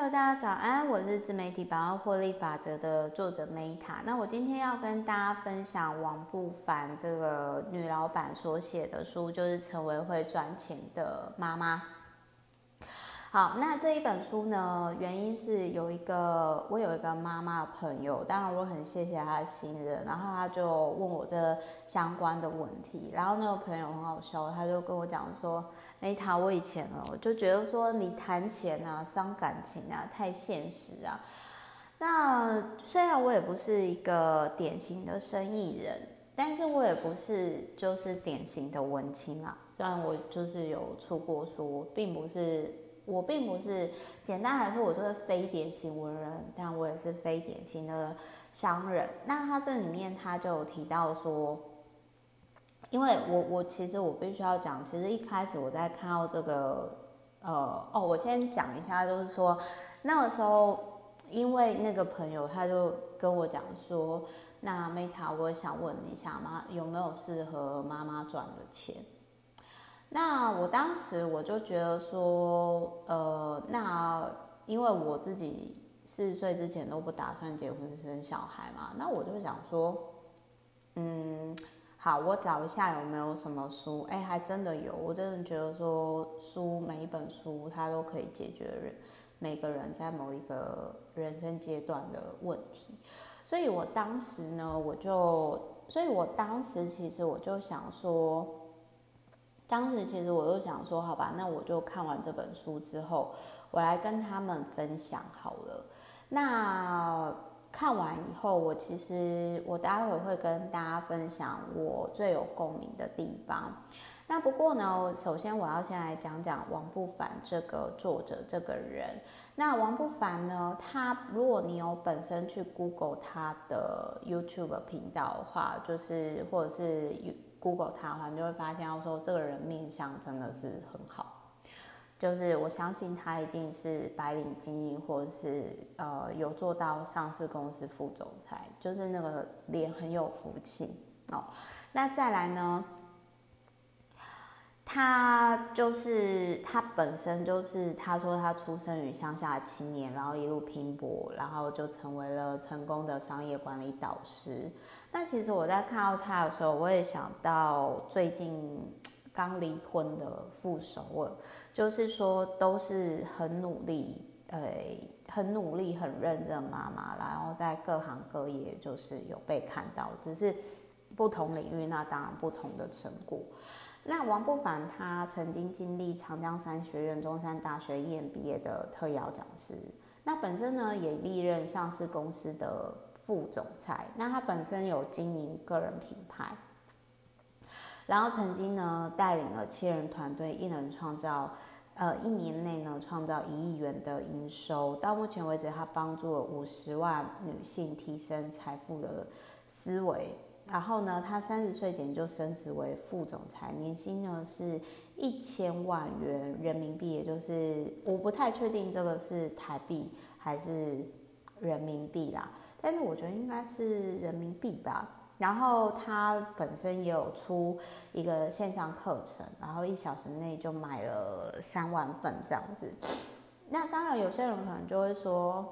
大家早安，我是自媒体百万获利法则的作者 Meta。那我今天要跟大家分享王不凡这个女老板所写的书，就是成为会赚钱的妈妈。好，那这一本书呢，原因是有一个我有一个妈妈的朋友，当然我很谢谢他的信任，然后他就问我这相关的问题，然后那个朋友很好笑，他就跟我讲说。哎，他我以前哦，就觉得说你谈钱啊，伤感情啊，太现实啊。那虽然我也不是一个典型的生意人，但是我也不是就是典型的文青啊。虽然我就是有出过书，并不是我并不是简单来说，我就是非典型文人，但我也是非典型的商人。那他这里面他就有提到说。因为我我其实我必须要讲，其实一开始我在看到这个，呃哦，我先讲一下，就是说那个时候，因为那个朋友他就跟我讲说，那 Meta，我想问你一下妈，有没有适合妈妈赚的钱？那我当时我就觉得说，呃，那因为我自己四十岁之前都不打算结婚生小孩嘛，那我就想说，嗯。好，我找一下有没有什么书，哎，还真的有。我真的觉得说，书每一本书它都可以解决人每个人在某一个人生阶段的问题。所以我当时呢，我就，所以我当时其实我就想说，当时其实我就想说，好吧，那我就看完这本书之后，我来跟他们分享好了。那。看完以后，我其实我待会会跟大家分享我最有共鸣的地方。那不过呢，首先我要先来讲讲王不凡这个作者这个人。那王不凡呢，他如果你有本身去 Google 他的 YouTube 频道的话，就是或者是 Google 他的话，你就会发现，要说这个人面相真的是很好。就是我相信他一定是白领精英，或者是呃有做到上市公司副总裁，就是那个脸很有福气哦。那再来呢，他就是他本身就是他说他出生于乡下的青年，然后一路拼搏，然后就成为了成功的商业管理导师。那其实我在看到他的时候，我也想到最近刚离婚的副首尔。就是说，都是很努力，呃，很努力、很认真妈妈，然后在各行各业就是有被看到，只是不同领域，那当然不同的成果。那王不凡他曾经经历长江三学院、中山大学一年毕业的特邀讲师，那本身呢也历任上市公司的副总裁，那他本身有经营个人品牌。然后曾经呢，带领了七人团队，一人创造，呃，一年内呢创造一亿元的营收。到目前为止，他帮助了五十万女性提升财富的思维。然后呢，他三十岁前就升职为副总裁，年薪呢是一千万元人民币，也就是我不太确定这个是台币还是人民币啦，但是我觉得应该是人民币吧。然后他本身也有出一个线上课程，然后一小时内就买了三万份这样子。那当然有些人可能就会说，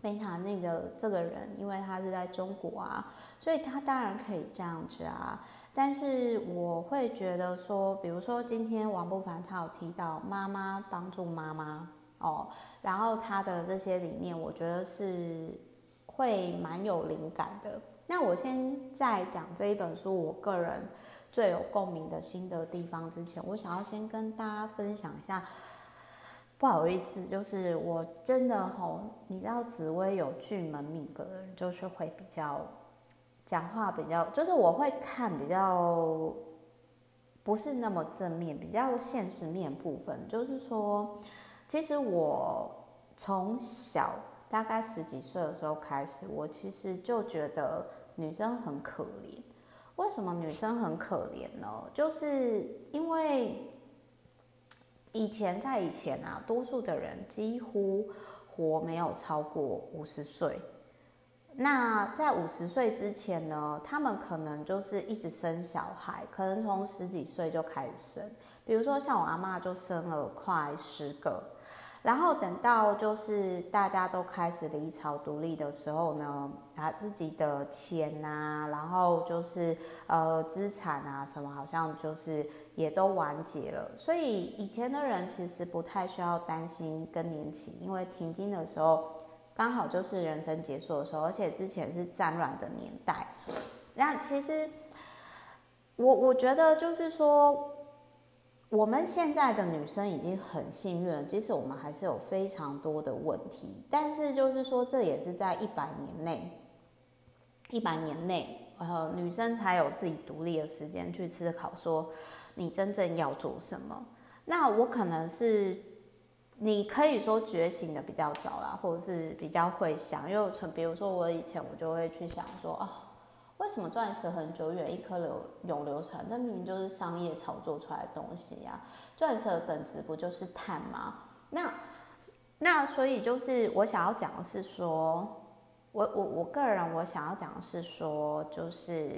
非常那个这个人，因为他是在中国啊，所以他当然可以这样子啊。但是我会觉得说，比如说今天王不凡他有提到妈妈帮助妈妈哦，然后他的这些理念，我觉得是会蛮有灵感的。那我先在讲这一本书，我个人最有共鸣的心得地方之前，我想要先跟大家分享一下。不好意思，就是我真的吼，你知道紫薇有巨门命格的人，就是会比较讲话比较，就是我会看比较不是那么正面，比较现实面部分。就是说，其实我从小。大概十几岁的时候开始，我其实就觉得女生很可怜。为什么女生很可怜呢？就是因为以前在以前啊，多数的人几乎活没有超过五十岁。那在五十岁之前呢，他们可能就是一直生小孩，可能从十几岁就开始生。比如说像我阿嬷就生了快十个。然后等到就是大家都开始离巢独立的时候呢，啊自己的钱啊，然后就是呃资产啊什么，好像就是也都完结了。所以以前的人其实不太需要担心更年期，因为停经的时候刚好就是人生结束的时候，而且之前是战乱的年代。那其实我我觉得就是说。我们现在的女生已经很幸运了，即使我们还是有非常多的问题，但是就是说，这也是在一百年内，一百年内，呃，女生才有自己独立的时间去思考，说你真正要做什么。那我可能是，你可以说觉醒的比较早啦，或者是比较会想，因为从比如说我以前我就会去想说啊。为什么钻石很久远，一颗流永流传？这明明就是商业炒作出来的东西呀！钻石的本质不就是碳吗？那那所以就是我想要讲的是说，我我我个人我想要讲的是说，就是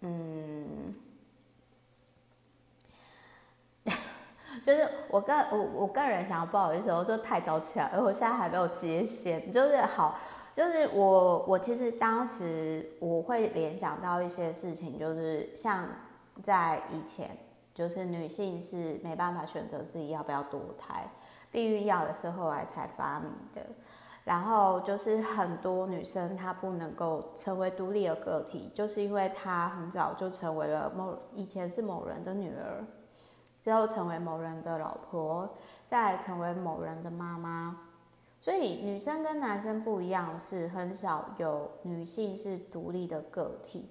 嗯，就是我个我我个人想要不好意思，我就太早起来，而我现在还没有接线，就是好。就是我，我其实当时我会联想到一些事情，就是像在以前，就是女性是没办法选择自己要不要堕胎，避孕药也是后来才发明的。然后就是很多女生她不能够成为独立的个体，就是因为她很早就成为了某以前是某人的女儿，之后成为某人的老婆，再成为某人的妈妈。所以女生跟男生不一样，是很少有女性是独立的个体。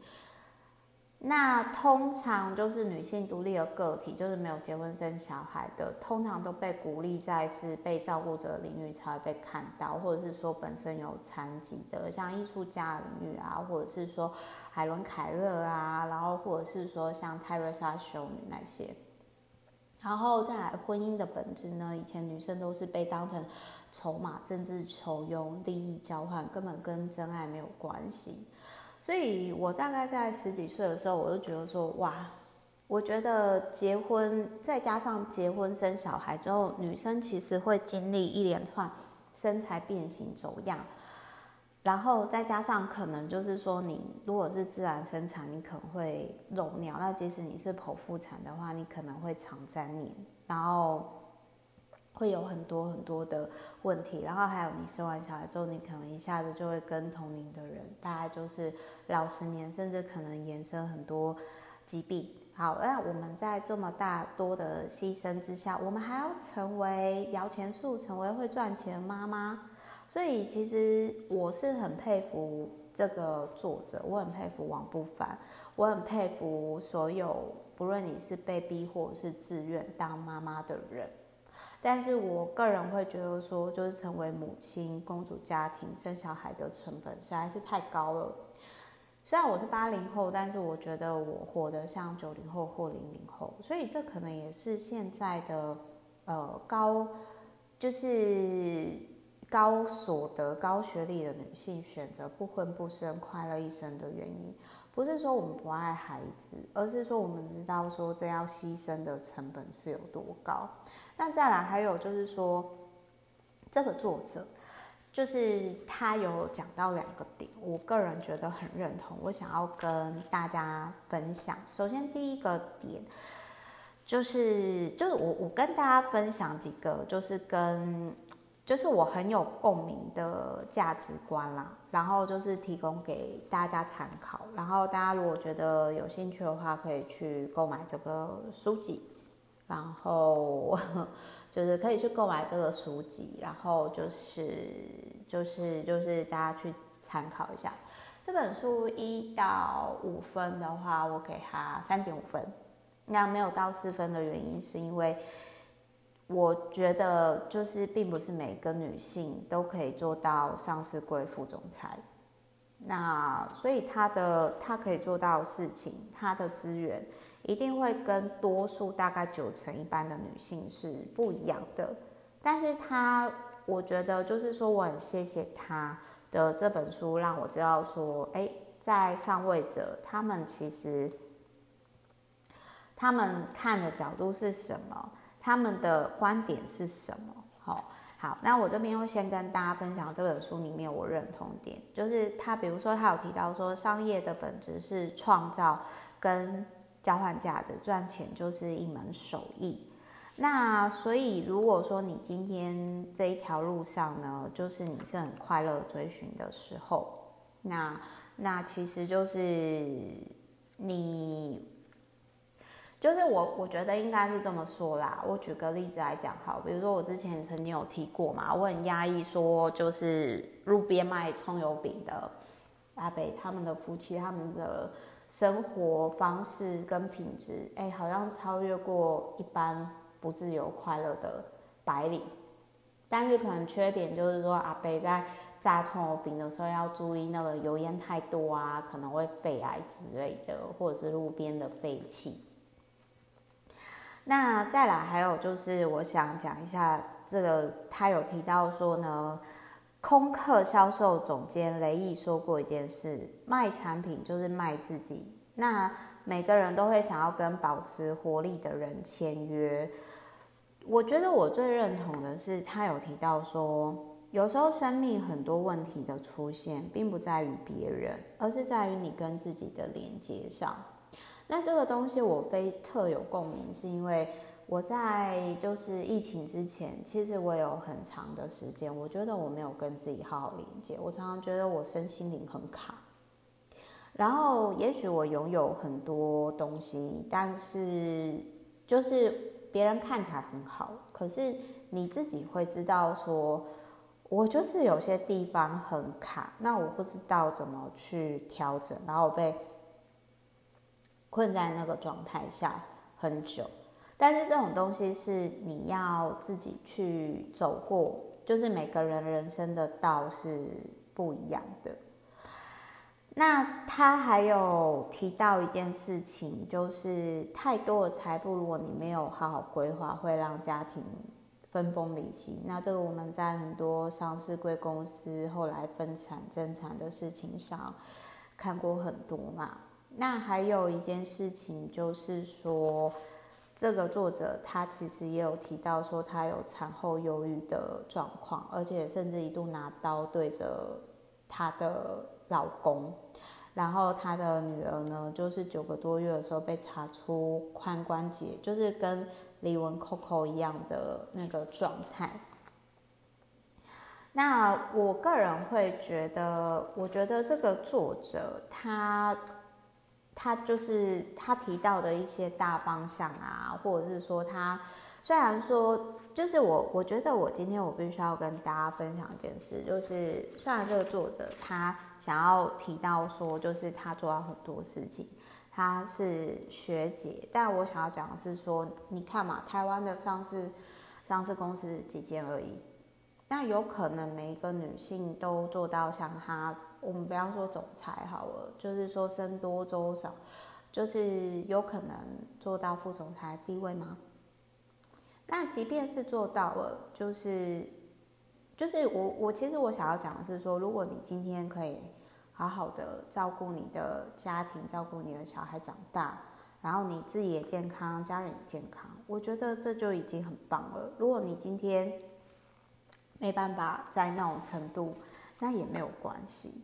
那通常就是女性独立的个体，就是没有结婚生小孩的，通常都被鼓励在是被照顾者领域才会被看到，或者是说本身有残疾的，像艺术家领域啊，或者是说海伦凯勒啊，然后或者是说像泰瑞莎修女那些。然后再来婚姻的本质呢？以前女生都是被当成筹码、政治求庸、利益交换，根本跟真爱没有关系。所以我大概在十几岁的时候，我就觉得说，哇，我觉得结婚再加上结婚生小孩之后，女生其实会经历一连串身材变形、走样。然后再加上可能就是说，你如果是自然生产，你可能会漏尿；那即使你是剖腹产的话，你可能会肠粘连，然后会有很多很多的问题。然后还有你生完小孩之后，你可能一下子就会跟同龄的人，大概就是老十年，甚至可能延伸很多疾病。好，那我们在这么大多的牺牲之下，我们还要成为摇钱树，成为会赚钱的妈妈。所以其实我是很佩服这个作者，我很佩服王不凡，我很佩服所有不论你是被逼或是自愿当妈妈的人。但是我个人会觉得说，就是成为母亲、公主家庭、生小孩的成本实在是太高了。虽然我是八零后，但是我觉得我活得像九零后或零零后，所以这可能也是现在的呃高就是。高所得、高学历的女性选择不婚不生、快乐一生的原因，不是说我们不爱孩子，而是说我们知道说这要牺牲的成本是有多高。那再来还有就是说，这个作者就是他有讲到两个点，我个人觉得很认同，我想要跟大家分享。首先第一个点就是，就是我我跟大家分享几个，就是跟。就是我很有共鸣的价值观啦，然后就是提供给大家参考，然后大家如果觉得有兴趣的话，可以去购买这个书籍，然后就是可以去购买这个书籍，然后就是就是就是大家去参考一下。这本书一到五分的话，我给他三点五分，那没有到四分的原因是因为。我觉得就是，并不是每个女性都可以做到上市柜副总裁。那所以她的她可以做到事情，她的资源一定会跟多数大概九成一般的女性是不一样的。但是她，我觉得就是说，我很谢谢她的这本书，让我知道说，哎，在上位者，他们其实他们看的角度是什么。他们的观点是什么？好，好，那我这边会先跟大家分享这本书里面我认同点，就是他比如说他有提到说，商业的本质是创造跟交换价值，赚钱就是一门手艺。那所以如果说你今天这一条路上呢，就是你是很快乐追寻的时候，那那其实就是你。就是我，我觉得应该是这么说啦。我举个例子来讲，好，比如说我之前曾经有提过嘛，我很压抑说，就是路边卖葱油饼的阿北他们的夫妻，他们的生活方式跟品质，哎、好像超越过一般不自由快乐的白领。但是可能缺点就是说，阿北在炸葱油饼的时候要注意那个油烟太多啊，可能会肺癌之类的，或者是路边的废气。那再来还有就是，我想讲一下这个，他有提到说呢，空客销售总监雷毅说过一件事：卖产品就是卖自己。那每个人都会想要跟保持活力的人签约。我觉得我最认同的是，他有提到说，有时候生命很多问题的出现，并不在于别人，而是在于你跟自己的连接上。那这个东西我非特有共鸣，是因为我在就是疫情之前，其实我有很长的时间，我觉得我没有跟自己好好连接。我常常觉得我身心灵很卡，然后也许我拥有很多东西，但是就是别人看起来很好，可是你自己会知道说，我就是有些地方很卡，那我不知道怎么去调整，然后被。困在那个状态下很久，但是这种东西是你要自己去走过，就是每个人人生的道是不一样的。那他还有提到一件事情，就是太多的财富，如果你没有好好规划，会让家庭分崩离析。那这个我们在很多上市贵公司后来分产增产的事情上看过很多嘛。那还有一件事情就是说，这个作者他其实也有提到说，他有产后忧郁的状况，而且甚至一度拿刀对着他的老公，然后他的女儿呢，就是九个多月的时候被查出髋关节，就是跟李文 Coco 一样的那个状态。那我个人会觉得，我觉得这个作者他。他就是他提到的一些大方向啊，或者是说他虽然说，就是我我觉得我今天我必须要跟大家分享一件事，就是虽然这个作者他想要提到说，就是他做了很多事情，他是学姐，但我想要讲的是说，你看嘛，台湾的上市上市公司几间而已，那有可能每一个女性都做到像她。我们不要说总裁好了，就是说僧多粥少，就是有可能做到副总裁地位吗？那即便是做到了，就是就是我我其实我想要讲的是说，如果你今天可以好好的照顾你的家庭，照顾你的小孩长大，然后你自己也健康，家人也健康，我觉得这就已经很棒了。如果你今天没办法在那种程度，那也没有关系。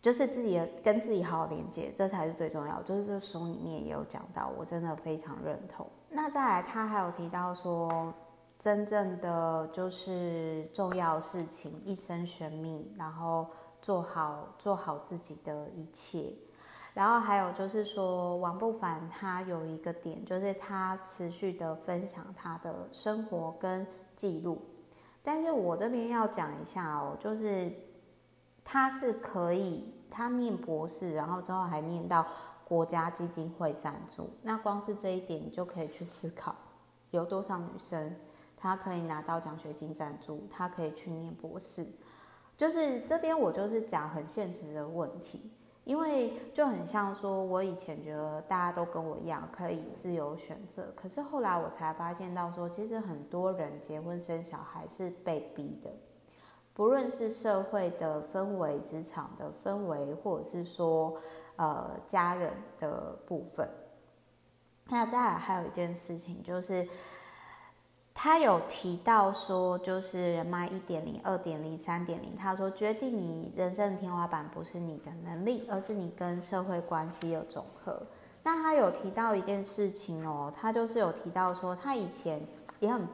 就是自己跟自己好好连接，这才是最重要。就是这书里面也有讲到，我真的非常认同。那再来，他还有提到说，真正的就是重要事情，一生悬命，然后做好做好自己的一切。然后还有就是说，王不凡他有一个点，就是他持续的分享他的生活跟记录。但是我这边要讲一下哦，就是。他是可以，他念博士，然后之后还念到国家基金会赞助。那光是这一点，你就可以去思考，有多少女生她可以拿到奖学金赞助，她可以去念博士。就是这边我就是讲很现实的问题，因为就很像说，我以前觉得大家都跟我一样可以自由选择，可是后来我才发现到说，其实很多人结婚生小孩是被逼的。不论是社会的氛围、职场的氛围，或者是说，呃，家人的部分。那再来还有一件事情，就是他有提到说，就是人脉一点零、二点零、三点零。他说，决定你人生的天花板不是你的能力，而是你跟社会关系的总和。那他有提到一件事情哦，他就是有提到说，他以前也很，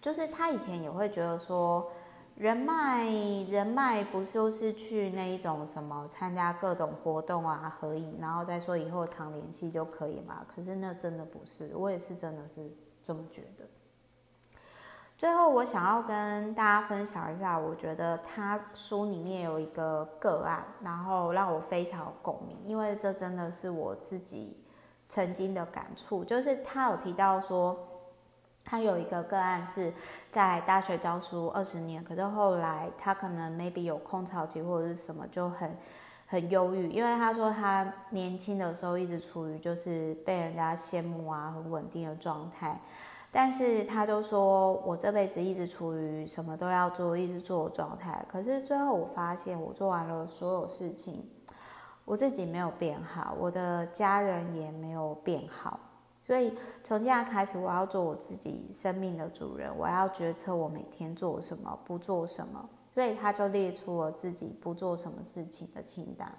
就是他以前也会觉得说，人脉人脉不就是去那一种什么参加各种活动啊、合影，然后再说以后常联系就可以嘛？可是那真的不是，我也是真的是这么觉得。最后，我想要跟大家分享一下，我觉得他书里面有一个个案，然后让我非常有共鸣，因为这真的是我自己。曾经的感触就是，他有提到说，他有一个个案是在大学教书二十年，可是后来他可能 maybe 有空巢期或者是什么，就很很忧郁，因为他说他年轻的时候一直处于就是被人家羡慕啊，很稳定的状态，但是他就说我这辈子一直处于什么都要做，一直做的状态，可是最后我发现我做完了所有事情。我自己没有变好，我的家人也没有变好，所以从现在开始，我要做我自己生命的主人，我要决策我每天做什么，不做什么。所以他就列出了自己不做什么事情的清单。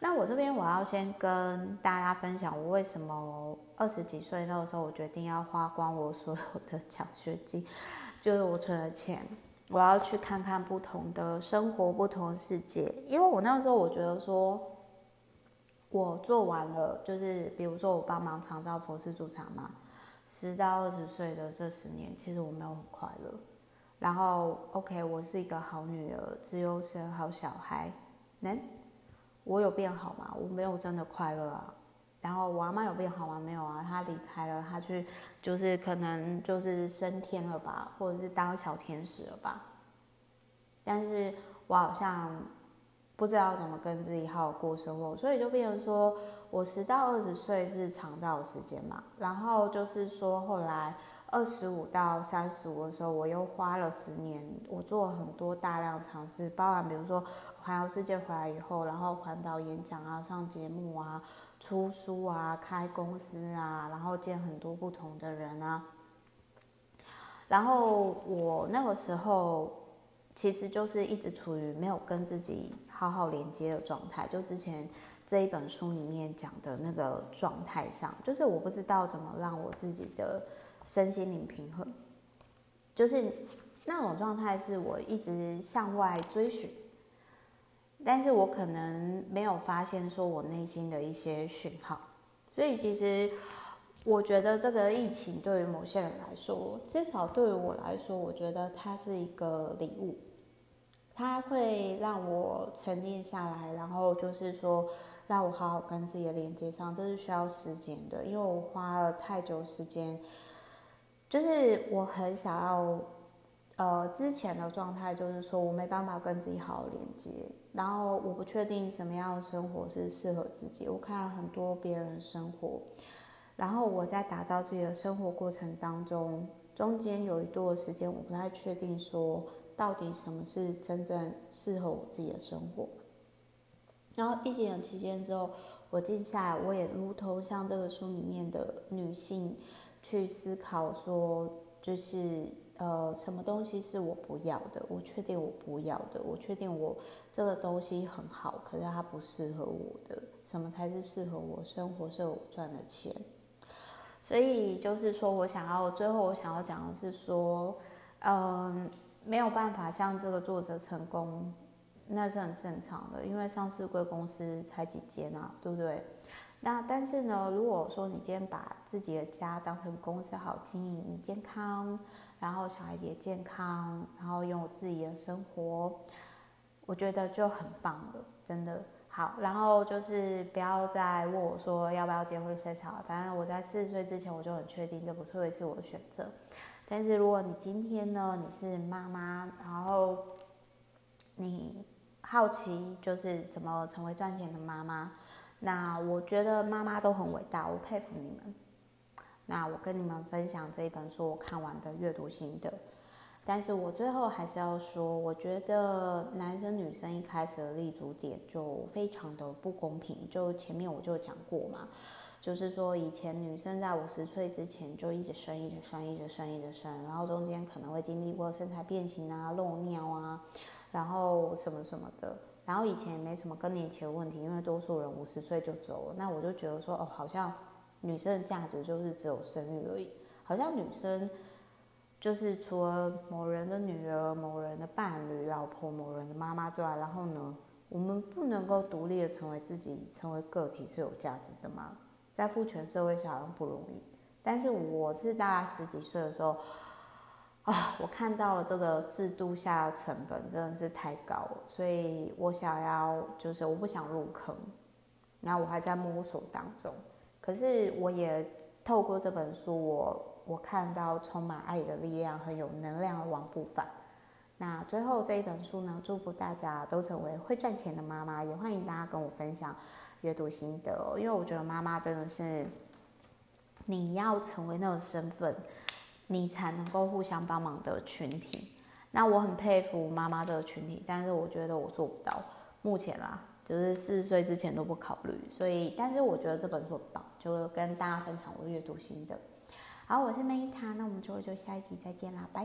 那我这边我要先跟大家分享，我为什么二十几岁那个时候，我决定要花光我所有的奖学金，就是我存的钱，我要去看看不同的生活，不同的世界。因为我那时候我觉得说。我做完了，就是比如说我帮忙长照佛事助产嘛，十到二十岁的这十年，其实我没有很快乐。然后，OK，我是一个好女儿，资优生，好小孩，能，我有变好吗？我没有真的快乐啊。然后我阿妈有变好吗？没有啊，她离开了，她去就是可能就是升天了吧，或者是当小天使了吧。但是我好像。不知道怎么跟自己好好过生活，所以就变成说，我十到二十岁是长照时间嘛，然后就是说后来二十五到三十五的时候，我又花了十年，我做了很多大量尝试，包含比如说环游世界回来以后，然后环岛演讲啊、上节目啊、出书啊、开公司啊，然后见很多不同的人啊，然后我那个时候其实就是一直处于没有跟自己。好好连接的状态，就之前这一本书里面讲的那个状态上，就是我不知道怎么让我自己的身心灵平衡，就是那种状态是我一直向外追寻，但是我可能没有发现说我内心的一些讯号，所以其实我觉得这个疫情对于某些人来说，至少对于我来说，我觉得它是一个礼物。它会让我沉淀下来，然后就是说，让我好好跟自己连接上，这是需要时间的，因为我花了太久时间，就是我很想要，呃，之前的状态就是说我没办法跟自己好好连接，然后我不确定什么样的生活是适合自己，我看了很多别人生活，然后我在打造自己的生活过程当中，中间有一段时间我不太确定说。到底什么是真正适合我自己的生活？然后疫情期间之后，我静下来，我也如同像这个书里面的女性去思考说，就是呃，什么东西是我不要的？我确定我不要的，我确定我这个东西很好，可是它不适合我的。什么才是适合我生活？是我赚的钱？所以就是说我想要最后我想要讲的是说，嗯。没有办法像这个作者成功，那是很正常的，因为上市贵公司才几间啊，对不对？那但是呢，如果说你今天把自己的家当成公司好经营，你健康，然后小孩也健康，然后拥有自己的生活，我觉得就很棒了，真的好。然后就是不要再问我说要不要结婚生小孩，反正我在四十岁之前我就很确定这不是会是我的选择。但是如果你今天呢，你是妈妈，然后你好奇就是怎么成为赚钱的妈妈，那我觉得妈妈都很伟大，我佩服你们。那我跟你们分享这一本书我看完的阅读心得。但是我最后还是要说，我觉得男生女生一开始的立足点就非常的不公平，就前面我就讲过嘛。就是说以前女生在五十岁之前就一直生，一直生，一直生，一直生，然后中间可能会经历过身材变形啊、漏尿啊，然后什么什么的。然后以前也没什么更年期的问题，因为多数人五十岁就走了。那我就觉得说，哦，好像女生的价值就是只有生育而已，好像女生就是除了某人的女儿、某人的伴侣、老婆、某人的妈妈之外，然后呢，我们不能够独立的成为自己，成为个体是有价值的吗？在父权社会下好像不容易。但是我是大概十几岁的时候。啊，我看到了这个制度下的成本真的是太高了，所以我想要就是我不想入坑，那我还在摸索当中。可是我也透过这本书，我我看到充满爱的力量，很有能量的王不凡。那最后这一本书呢，祝福大家都成为会赚钱的妈妈，也欢迎大家跟我分享阅读心得哦，因为我觉得妈妈真的是你要成为那种身份。你才能够互相帮忙的群体，那我很佩服妈妈的群体，但是我觉得我做不到。目前啦，就是四十岁之前都不考虑，所以，但是我觉得这本书很棒，就跟大家分享我阅读心得。好，我是 Meta，那我们之后就下一集再见啦，拜。